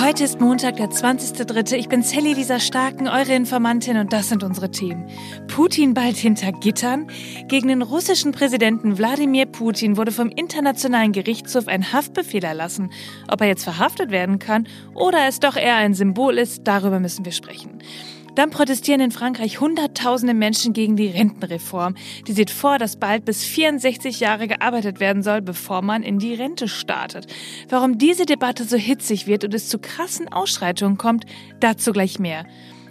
Heute ist Montag, der 20.3. Ich bin Sally Lisa Starken, eure Informantin und das sind unsere Themen. Putin bald hinter Gittern. Gegen den russischen Präsidenten Wladimir Putin wurde vom Internationalen Gerichtshof ein Haftbefehl erlassen. Ob er jetzt verhaftet werden kann oder es doch eher ein Symbol ist, darüber müssen wir sprechen. Dann protestieren in Frankreich Hunderttausende Menschen gegen die Rentenreform. Die sieht vor, dass bald bis 64 Jahre gearbeitet werden soll, bevor man in die Rente startet. Warum diese Debatte so hitzig wird und es zu krassen Ausschreitungen kommt, dazu gleich mehr.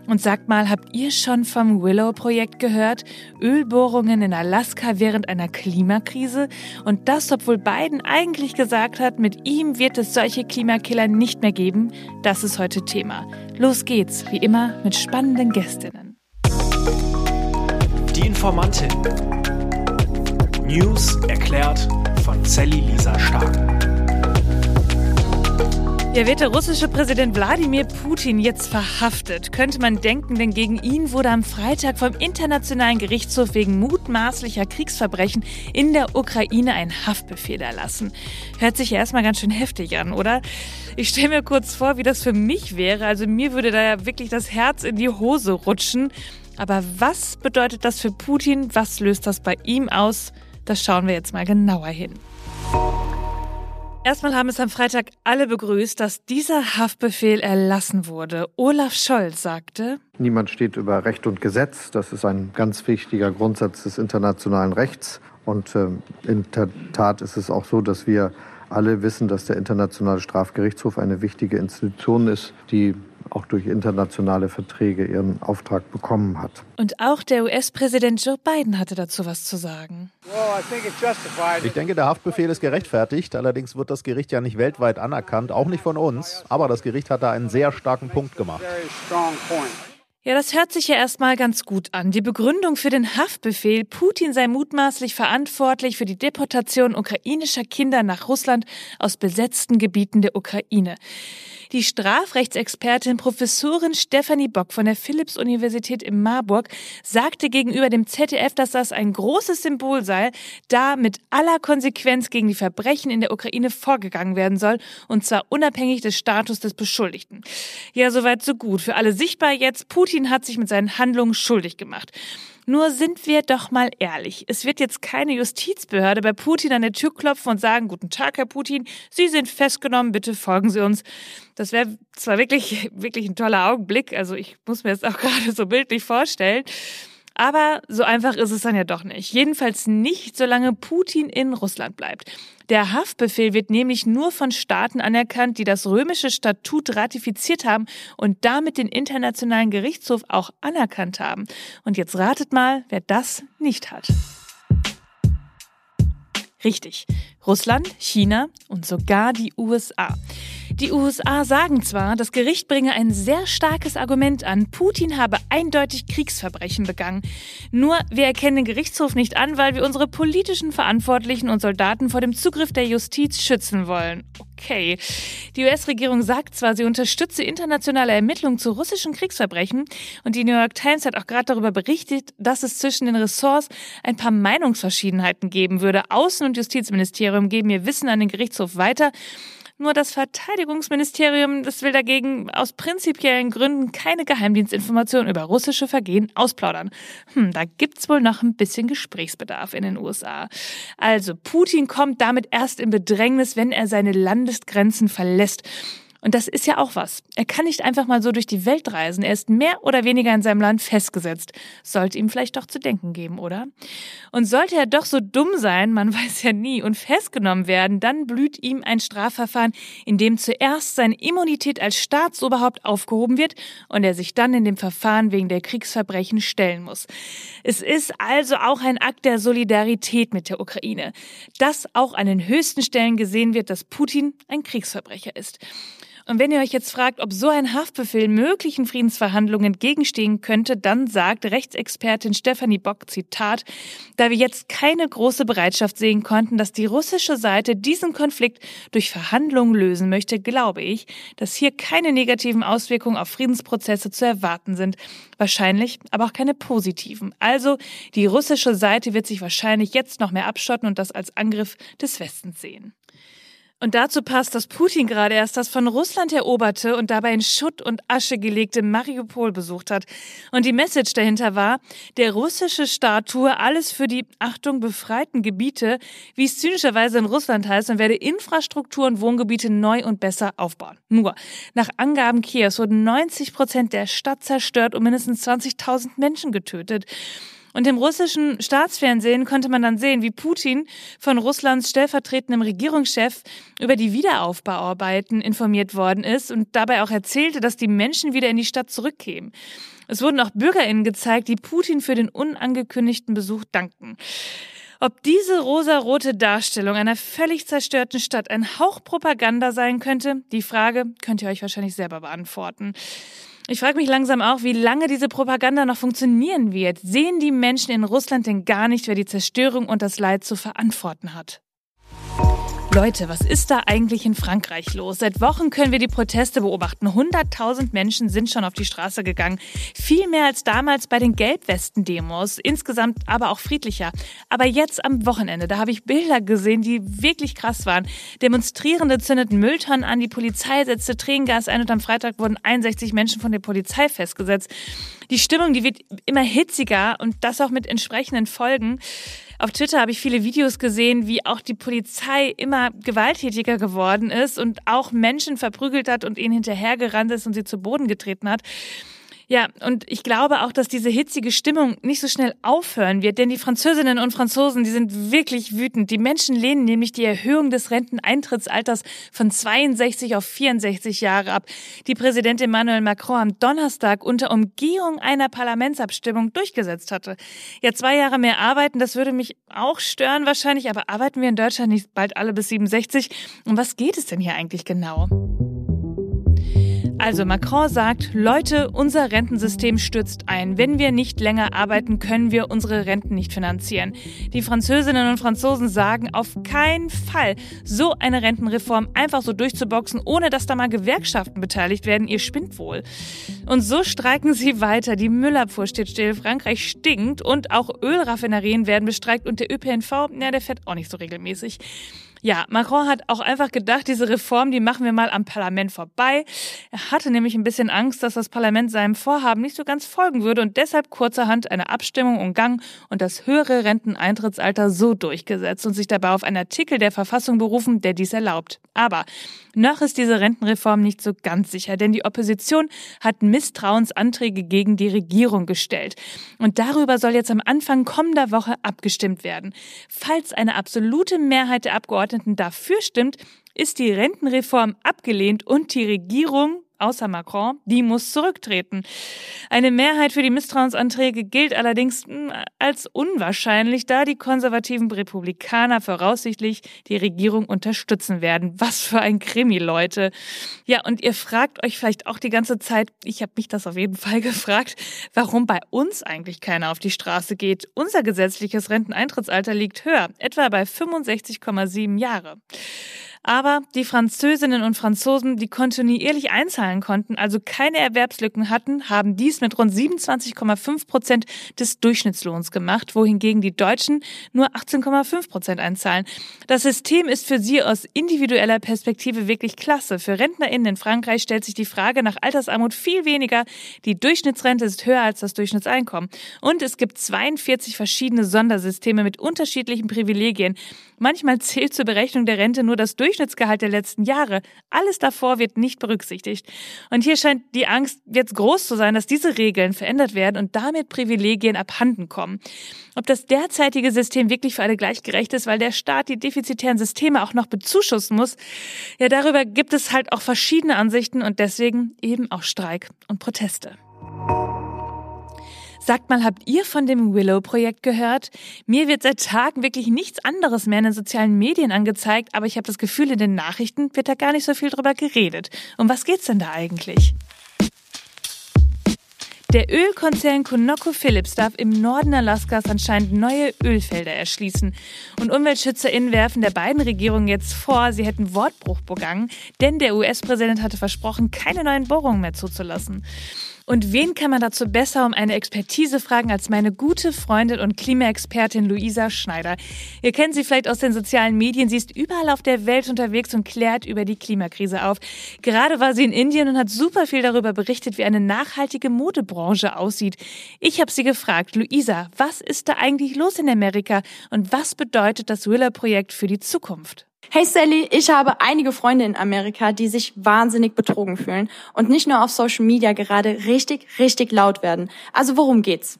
Und sagt mal, habt ihr schon vom Willow-Projekt gehört? Ölbohrungen in Alaska während einer Klimakrise? Und das, obwohl Biden eigentlich gesagt hat, mit ihm wird es solche Klimakiller nicht mehr geben. Das ist heute Thema. Los geht's, wie immer, mit spannenden Gästinnen. Die Informantin. News erklärt von Sally Lisa Stark. Ja, wird der russische Präsident Wladimir Putin jetzt verhaftet? Könnte man denken, denn gegen ihn wurde am Freitag vom Internationalen Gerichtshof wegen mutmaßlicher Kriegsverbrechen in der Ukraine ein Haftbefehl erlassen. Hört sich ja erstmal ganz schön heftig an, oder? Ich stelle mir kurz vor, wie das für mich wäre. Also mir würde da ja wirklich das Herz in die Hose rutschen. Aber was bedeutet das für Putin? Was löst das bei ihm aus? Das schauen wir jetzt mal genauer hin. Erstmal haben es am Freitag alle begrüßt, dass dieser Haftbefehl erlassen wurde. Olaf Scholz sagte, Niemand steht über Recht und Gesetz. Das ist ein ganz wichtiger Grundsatz des internationalen Rechts. Und äh, in der Tat ist es auch so, dass wir alle wissen, dass der Internationale Strafgerichtshof eine wichtige Institution ist, die auch durch internationale Verträge ihren Auftrag bekommen hat. Und auch der US-Präsident Joe Biden hatte dazu was zu sagen. Ich denke, der Haftbefehl ist gerechtfertigt. Allerdings wird das Gericht ja nicht weltweit anerkannt, auch nicht von uns. Aber das Gericht hat da einen sehr starken Punkt gemacht. Ja, das hört sich ja erstmal ganz gut an. Die Begründung für den Haftbefehl, Putin sei mutmaßlich verantwortlich für die Deportation ukrainischer Kinder nach Russland aus besetzten Gebieten der Ukraine. Die Strafrechtsexpertin Professorin Stefanie Bock von der Philipps-Universität in Marburg sagte gegenüber dem ZDF, dass das ein großes Symbol sei, da mit aller Konsequenz gegen die Verbrechen in der Ukraine vorgegangen werden soll, und zwar unabhängig des Status des Beschuldigten. Ja, soweit so gut. Für alle sichtbar jetzt, Putin hat sich mit seinen Handlungen schuldig gemacht. Nur sind wir doch mal ehrlich. Es wird jetzt keine Justizbehörde bei Putin an der Tür klopfen und sagen, guten Tag, Herr Putin, Sie sind festgenommen, bitte folgen Sie uns. Das wäre zwar wirklich, wirklich ein toller Augenblick, also ich muss mir das auch gerade so bildlich vorstellen. Aber so einfach ist es dann ja doch nicht. Jedenfalls nicht, solange Putin in Russland bleibt. Der Haftbefehl wird nämlich nur von Staaten anerkannt, die das römische Statut ratifiziert haben und damit den Internationalen Gerichtshof auch anerkannt haben. Und jetzt ratet mal, wer das nicht hat. Richtig. Russland, China und sogar die USA. Die USA sagen zwar, das Gericht bringe ein sehr starkes Argument an, Putin habe eindeutig Kriegsverbrechen begangen. Nur wir erkennen den Gerichtshof nicht an, weil wir unsere politischen Verantwortlichen und Soldaten vor dem Zugriff der Justiz schützen wollen. Okay. Die US-Regierung sagt zwar, sie unterstütze internationale Ermittlungen zu russischen Kriegsverbrechen und die New York Times hat auch gerade darüber berichtet, dass es zwischen den Ressorts ein paar Meinungsverschiedenheiten geben würde. Außen- und Justizministerium geben ihr Wissen an den Gerichtshof weiter. Nur das Verteidigungsministerium, das will dagegen aus prinzipiellen Gründen keine Geheimdienstinformationen über russische Vergehen ausplaudern. Hm, da gibt's wohl noch ein bisschen Gesprächsbedarf in den USA. Also, Putin kommt damit erst in Bedrängnis, wenn er seine Landesgrenzen verlässt. Und das ist ja auch was. Er kann nicht einfach mal so durch die Welt reisen. Er ist mehr oder weniger in seinem Land festgesetzt. Sollte ihm vielleicht doch zu denken geben, oder? Und sollte er doch so dumm sein, man weiß ja nie, und festgenommen werden, dann blüht ihm ein Strafverfahren, in dem zuerst seine Immunität als Staatsoberhaupt aufgehoben wird und er sich dann in dem Verfahren wegen der Kriegsverbrechen stellen muss. Es ist also auch ein Akt der Solidarität mit der Ukraine, dass auch an den höchsten Stellen gesehen wird, dass Putin ein Kriegsverbrecher ist. Und wenn ihr euch jetzt fragt, ob so ein Haftbefehl möglichen Friedensverhandlungen entgegenstehen könnte, dann sagt Rechtsexpertin Stefanie Bock, Zitat, da wir jetzt keine große Bereitschaft sehen konnten, dass die russische Seite diesen Konflikt durch Verhandlungen lösen möchte, glaube ich, dass hier keine negativen Auswirkungen auf Friedensprozesse zu erwarten sind. Wahrscheinlich aber auch keine positiven. Also die russische Seite wird sich wahrscheinlich jetzt noch mehr abschotten und das als Angriff des Westens sehen. Und dazu passt, dass Putin gerade erst das von Russland eroberte und dabei in Schutt und Asche gelegte Mariupol besucht hat. Und die Message dahinter war, der russische Staat tue alles für die, Achtung, befreiten Gebiete, wie es zynischerweise in Russland heißt, und werde Infrastruktur und Wohngebiete neu und besser aufbauen. Nur, nach Angaben Kiews wurden 90 Prozent der Stadt zerstört und mindestens 20.000 Menschen getötet. Und im russischen Staatsfernsehen konnte man dann sehen, wie Putin von Russlands stellvertretendem Regierungschef über die Wiederaufbauarbeiten informiert worden ist und dabei auch erzählte, dass die Menschen wieder in die Stadt zurückkämen. Es wurden auch BürgerInnen gezeigt, die Putin für den unangekündigten Besuch danken. Ob diese rosarote Darstellung einer völlig zerstörten Stadt ein Hauch Propaganda sein könnte, die Frage könnt ihr euch wahrscheinlich selber beantworten. Ich frage mich langsam auch, wie lange diese Propaganda noch funktionieren wird. Sehen die Menschen in Russland denn gar nicht, wer die Zerstörung und das Leid zu verantworten hat? Leute, was ist da eigentlich in Frankreich los? Seit Wochen können wir die Proteste beobachten. 100.000 Menschen sind schon auf die Straße gegangen. Viel mehr als damals bei den Gelbwesten-Demos. Insgesamt aber auch friedlicher. Aber jetzt am Wochenende, da habe ich Bilder gesehen, die wirklich krass waren. Demonstrierende zündeten Mülltonnen an, die Polizei setzte Tränengas ein und am Freitag wurden 61 Menschen von der Polizei festgesetzt. Die Stimmung, die wird immer hitziger und das auch mit entsprechenden Folgen. Auf Twitter habe ich viele Videos gesehen, wie auch die Polizei immer gewalttätiger geworden ist und auch Menschen verprügelt hat und ihnen hinterhergerannt ist und sie zu Boden getreten hat. Ja, und ich glaube auch, dass diese hitzige Stimmung nicht so schnell aufhören wird, denn die Französinnen und Franzosen, die sind wirklich wütend. Die Menschen lehnen nämlich die Erhöhung des Renteneintrittsalters von 62 auf 64 Jahre ab, die Präsident Emmanuel Macron am Donnerstag unter Umgehung einer Parlamentsabstimmung durchgesetzt hatte. Ja, zwei Jahre mehr arbeiten, das würde mich auch stören wahrscheinlich, aber arbeiten wir in Deutschland nicht bald alle bis 67? Um was geht es denn hier eigentlich genau? Also Macron sagt, Leute, unser Rentensystem stürzt ein. Wenn wir nicht länger arbeiten, können wir unsere Renten nicht finanzieren. Die Französinnen und Franzosen sagen, auf keinen Fall so eine Rentenreform einfach so durchzuboxen, ohne dass da mal Gewerkschaften beteiligt werden. Ihr spinnt wohl. Und so streiken sie weiter. Die Müllabfuhr steht still, Frankreich stinkt und auch Ölraffinerien werden bestreikt und der ÖPNV, ja, der fährt auch nicht so regelmäßig. Ja, Macron hat auch einfach gedacht, diese Reform, die machen wir mal am Parlament vorbei. Er hatte nämlich ein bisschen Angst, dass das Parlament seinem Vorhaben nicht so ganz folgen würde und deshalb kurzerhand eine Abstimmung umgangen und das höhere Renteneintrittsalter so durchgesetzt und sich dabei auf einen Artikel der Verfassung berufen, der dies erlaubt. Aber noch ist diese Rentenreform nicht so ganz sicher, denn die Opposition hat Misstrauensanträge gegen die Regierung gestellt. Und darüber soll jetzt am Anfang kommender Woche abgestimmt werden. Falls eine absolute Mehrheit der Abgeordneten dafür stimmt, ist die Rentenreform abgelehnt und die Regierung außer Macron, die muss zurücktreten. Eine Mehrheit für die Misstrauensanträge gilt allerdings hm, als unwahrscheinlich, da die konservativen Republikaner voraussichtlich die Regierung unterstützen werden. Was für ein Krimi, Leute. Ja, und ihr fragt euch vielleicht auch die ganze Zeit, ich habe mich das auf jeden Fall gefragt, warum bei uns eigentlich keiner auf die Straße geht. Unser gesetzliches Renteneintrittsalter liegt höher, etwa bei 65,7 Jahre. Aber die Französinnen und Franzosen, die kontinuierlich einzahlen konnten, also keine Erwerbslücken hatten, haben dies mit rund 27,5 Prozent des Durchschnittslohns gemacht, wohingegen die Deutschen nur 18,5 Prozent einzahlen. Das System ist für sie aus individueller Perspektive wirklich klasse. Für RentnerInnen in Frankreich stellt sich die Frage nach Altersarmut viel weniger. Die Durchschnittsrente ist höher als das Durchschnittseinkommen. Und es gibt 42 verschiedene Sondersysteme mit unterschiedlichen Privilegien. Manchmal zählt zur Berechnung der Rente nur das Durchschnittsgehalt der letzten Jahre. Alles davor wird nicht berücksichtigt. Und hier scheint die Angst jetzt groß zu sein, dass diese Regeln verändert werden und damit Privilegien abhanden kommen. Ob das derzeitige System wirklich für alle gleichgerecht ist, weil der Staat die defizitären Systeme auch noch bezuschussen muss, ja, darüber gibt es halt auch verschiedene Ansichten und deswegen eben auch Streik und Proteste. Sagt mal, habt ihr von dem Willow-Projekt gehört? Mir wird seit Tagen wirklich nichts anderes mehr in den sozialen Medien angezeigt, aber ich habe das Gefühl, in den Nachrichten wird da gar nicht so viel drüber geredet. Um was geht's denn da eigentlich? Der Ölkonzern ConocoPhillips darf im Norden Alaskas anscheinend neue Ölfelder erschließen. Und UmweltschützerInnen werfen der beiden Regierungen jetzt vor, sie hätten Wortbruch begangen, denn der US-Präsident hatte versprochen, keine neuen Bohrungen mehr zuzulassen. Und wen kann man dazu besser um eine Expertise fragen als meine gute Freundin und Klimaexpertin Luisa Schneider? Ihr kennt sie vielleicht aus den sozialen Medien. Sie ist überall auf der Welt unterwegs und klärt über die Klimakrise auf. Gerade war sie in Indien und hat super viel darüber berichtet, wie eine nachhaltige Modebranche aussieht. Ich habe sie gefragt, Luisa, was ist da eigentlich los in Amerika und was bedeutet das Willer-Projekt für die Zukunft? Hey Sally, ich habe einige Freunde in Amerika, die sich wahnsinnig betrogen fühlen und nicht nur auf Social Media gerade richtig, richtig laut werden. Also worum geht's?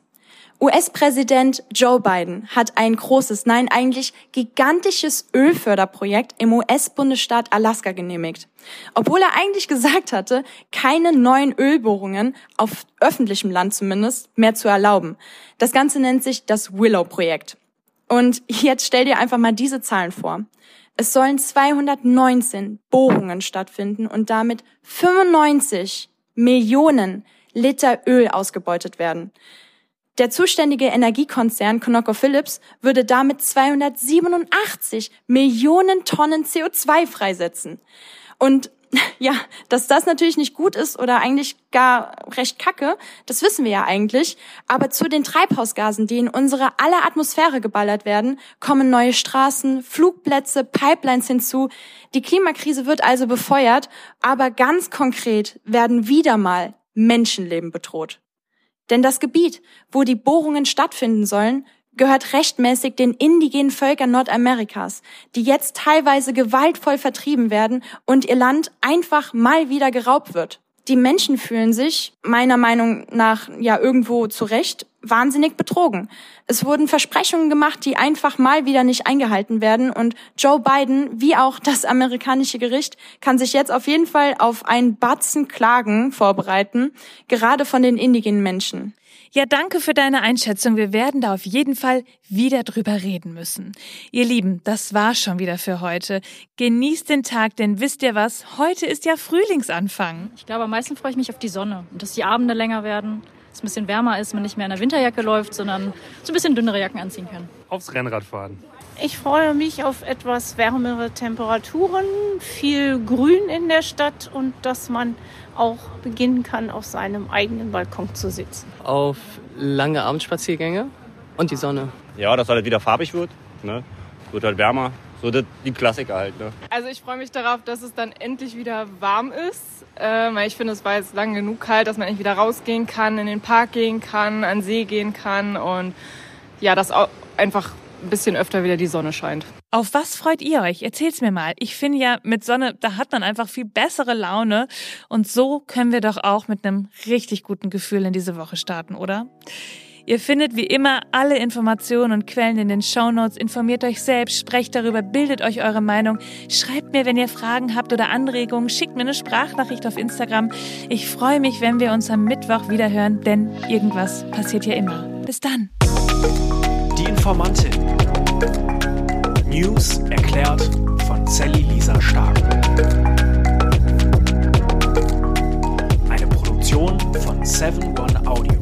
US-Präsident Joe Biden hat ein großes, nein eigentlich gigantisches Ölförderprojekt im US-Bundesstaat Alaska genehmigt. Obwohl er eigentlich gesagt hatte, keine neuen Ölbohrungen, auf öffentlichem Land zumindest, mehr zu erlauben. Das Ganze nennt sich das Willow-Projekt. Und jetzt stell dir einfach mal diese Zahlen vor. Es sollen 219 Bohrungen stattfinden und damit 95 Millionen Liter Öl ausgebeutet werden. Der zuständige Energiekonzern ConocoPhillips würde damit 287 Millionen Tonnen CO2 freisetzen. Und ja, dass das natürlich nicht gut ist oder eigentlich gar recht kacke, das wissen wir ja eigentlich. Aber zu den Treibhausgasen, die in unsere aller Atmosphäre geballert werden, kommen neue Straßen, Flugplätze, Pipelines hinzu. Die Klimakrise wird also befeuert, aber ganz konkret werden wieder mal Menschenleben bedroht. Denn das Gebiet, wo die Bohrungen stattfinden sollen, gehört rechtmäßig den indigenen Völkern Nordamerikas, die jetzt teilweise gewaltvoll vertrieben werden und ihr Land einfach mal wieder geraubt wird. Die Menschen fühlen sich, meiner Meinung nach ja irgendwo zurecht, wahnsinnig betrogen. Es wurden Versprechungen gemacht, die einfach mal wieder nicht eingehalten werden und Joe Biden, wie auch das amerikanische Gericht, kann sich jetzt auf jeden Fall auf ein Batzen Klagen vorbereiten, gerade von den indigenen Menschen. Ja, danke für deine Einschätzung. Wir werden da auf jeden Fall wieder drüber reden müssen. Ihr Lieben, das war schon wieder für heute. Genießt den Tag, denn wisst ihr was? Heute ist ja Frühlingsanfang. Ich glaube, am meisten freue ich mich auf die Sonne und dass die Abende länger werden, es ein bisschen wärmer ist, man nicht mehr in der Winterjacke läuft, sondern so ein bisschen dünnere Jacken anziehen kann. Aufs Rennrad fahren. Ich freue mich auf etwas wärmere Temperaturen, viel Grün in der Stadt und dass man auch beginnen kann, auf seinem eigenen Balkon zu sitzen. Auf lange Abendspaziergänge und die Sonne. Ja, dass halt wieder farbig wird. Ne? Wird halt wärmer. So die Klassiker halt. Ne? Also ich freue mich darauf, dass es dann endlich wieder warm ist. Ähm, ich finde, es war jetzt lang genug kalt, dass man endlich wieder rausgehen kann, in den Park gehen kann, an den See gehen kann und ja, dass auch einfach ein bisschen öfter wieder die Sonne scheint. Auf was freut ihr euch? Erzählt's mir mal. Ich finde ja, mit Sonne, da hat man einfach viel bessere Laune. Und so können wir doch auch mit einem richtig guten Gefühl in diese Woche starten, oder? Ihr findet wie immer alle Informationen und Quellen in den Shownotes. Informiert euch selbst, sprecht darüber, bildet euch eure Meinung. Schreibt mir, wenn ihr Fragen habt oder Anregungen. Schickt mir eine Sprachnachricht auf Instagram. Ich freue mich, wenn wir uns am Mittwoch wieder hören, denn irgendwas passiert ja immer. Bis dann. Die Informantin. News erklärt von Sally Lisa Stark. Eine Produktion von 7 One Audio.